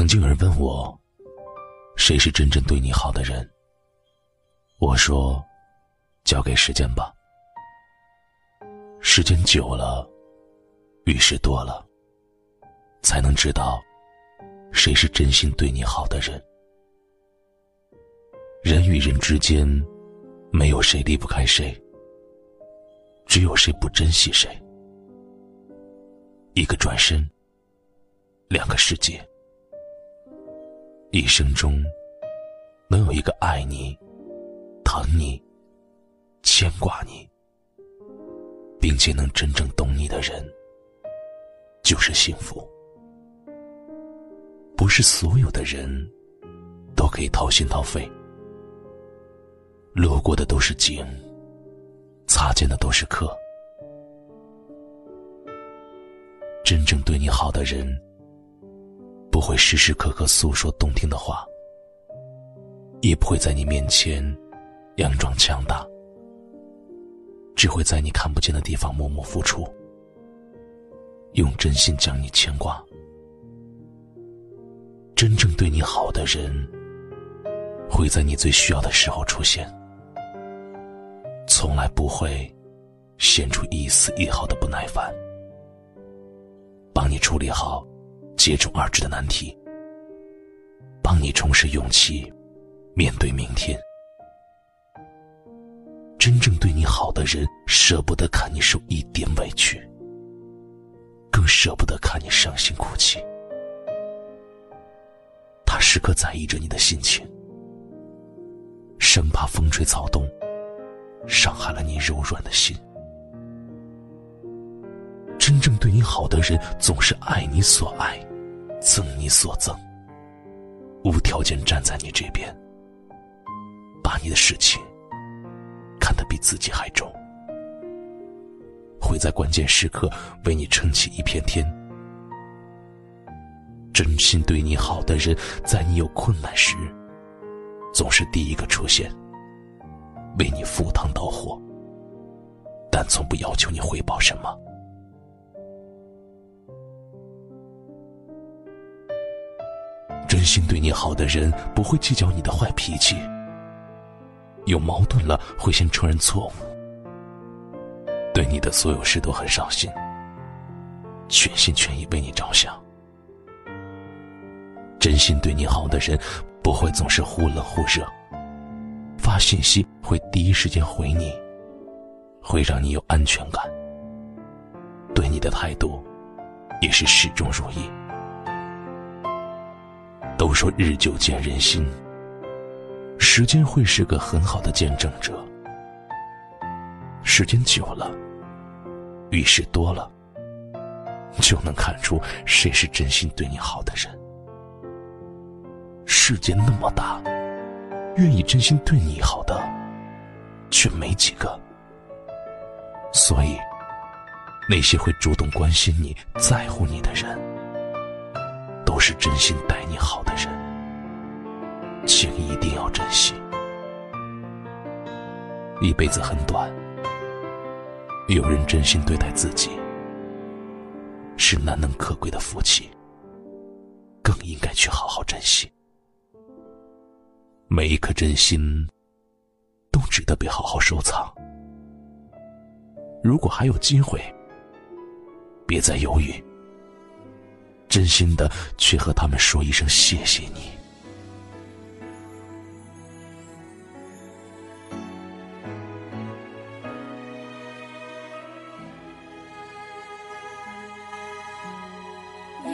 曾经有人问我，谁是真正对你好的人？我说，交给时间吧。时间久了，遇事多了，才能知道，谁是真心对你好的人。人与人之间，没有谁离不开谁，只有谁不珍惜谁。一个转身，两个世界。一生中，能有一个爱你、疼你、牵挂你，并且能真正懂你的人，就是幸福。不是所有的人都可以掏心掏肺，路过的都是景，擦肩的都是客。真正对你好的人。不会时时刻刻诉说动听的话，也不会在你面前佯装强大，只会在你看不见的地方默默付出，用真心将你牵挂。真正对你好的人，会在你最需要的时候出现，从来不会显出一丝一毫的不耐烦，帮你处理好。接踵而至的难题，帮你重拾勇气，面对明天。真正对你好的人，舍不得看你受一点委屈，更舍不得看你伤心哭泣。他时刻在意着你的心情，生怕风吹草动，伤害了你柔软的心。真正对你好的人，总是爱你所爱。赠你所赠，无条件站在你这边，把你的事情看得比自己还重，会在关键时刻为你撑起一片天。真心对你好的人，在你有困难时，总是第一个出现，为你赴汤蹈火，但从不要求你回报什么。真心对你好的人不会计较你的坏脾气，有矛盾了会先承认错误，对你的所有事都很上心，全心全意为你着想。真心对你好的人不会总是忽冷忽热，发信息会第一时间回你，会让你有安全感，对你的态度也是始终如一。都说日久见人心，时间会是个很好的见证者。时间久了，遇事多了，就能看出谁是真心对你好的人。世界那么大，愿意真心对你好的，却没几个。所以，那些会主动关心你、在乎你的人。是真心待你好的人，请一定要珍惜。一辈子很短，有人真心对待自己，是难能可贵的福气，更应该去好好珍惜。每一颗真心，都值得被好好收藏。如果还有机会，别再犹豫。真心的去和他们说一声谢谢你。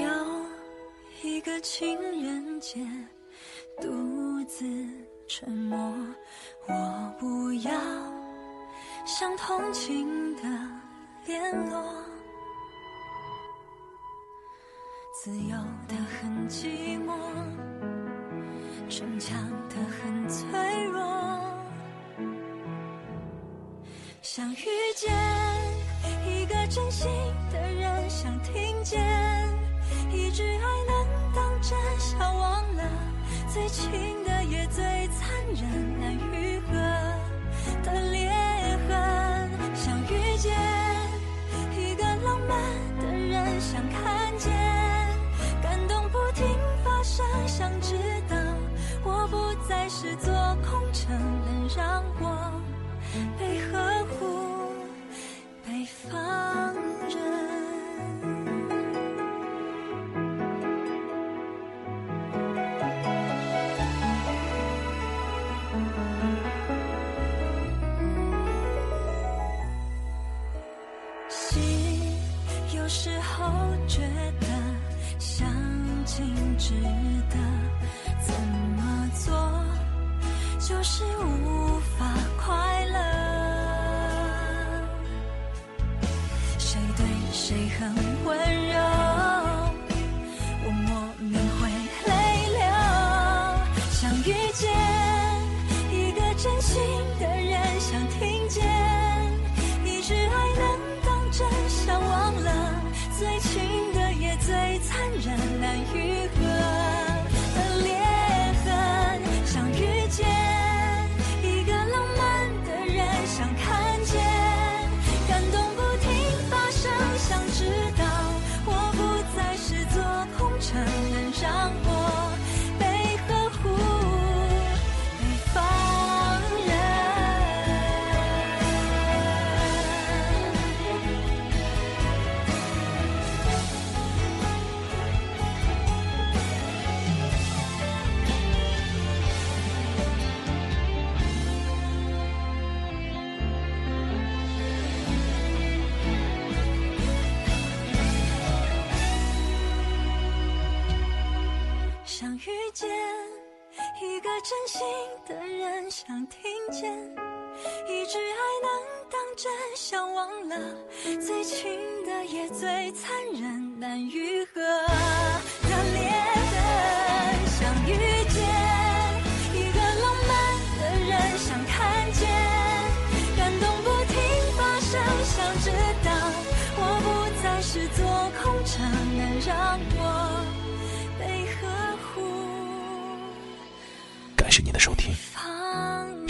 有一个情人节，独自沉默，我不要像同情的联络。自由的很寂寞，逞强的很脆弱。想遇见一个真心的人，想听见一句爱能当真，想忘了最亲的也最残忍，难愈合的有时候觉得相亲值得，怎么做就是无法快乐，谁对谁很温柔。遇见一个真心的人，想听见一句爱能当真，想忘了最亲的也最残忍，难愈合的裂痕。想遇见一个浪漫的人，想看见感动不停发生，想知道我不再是座空城，能让我